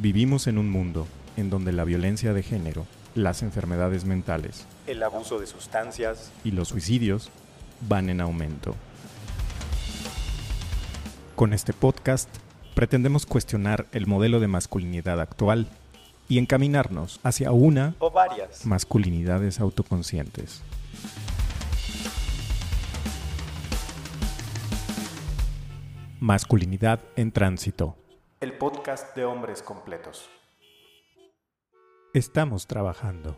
Vivimos en un mundo en donde la violencia de género, las enfermedades mentales, el abuso de sustancias y los suicidios van en aumento. Con este podcast pretendemos cuestionar el modelo de masculinidad actual y encaminarnos hacia una o varias masculinidades autoconscientes. Masculinidad en tránsito. El podcast de hombres completos. Estamos trabajando.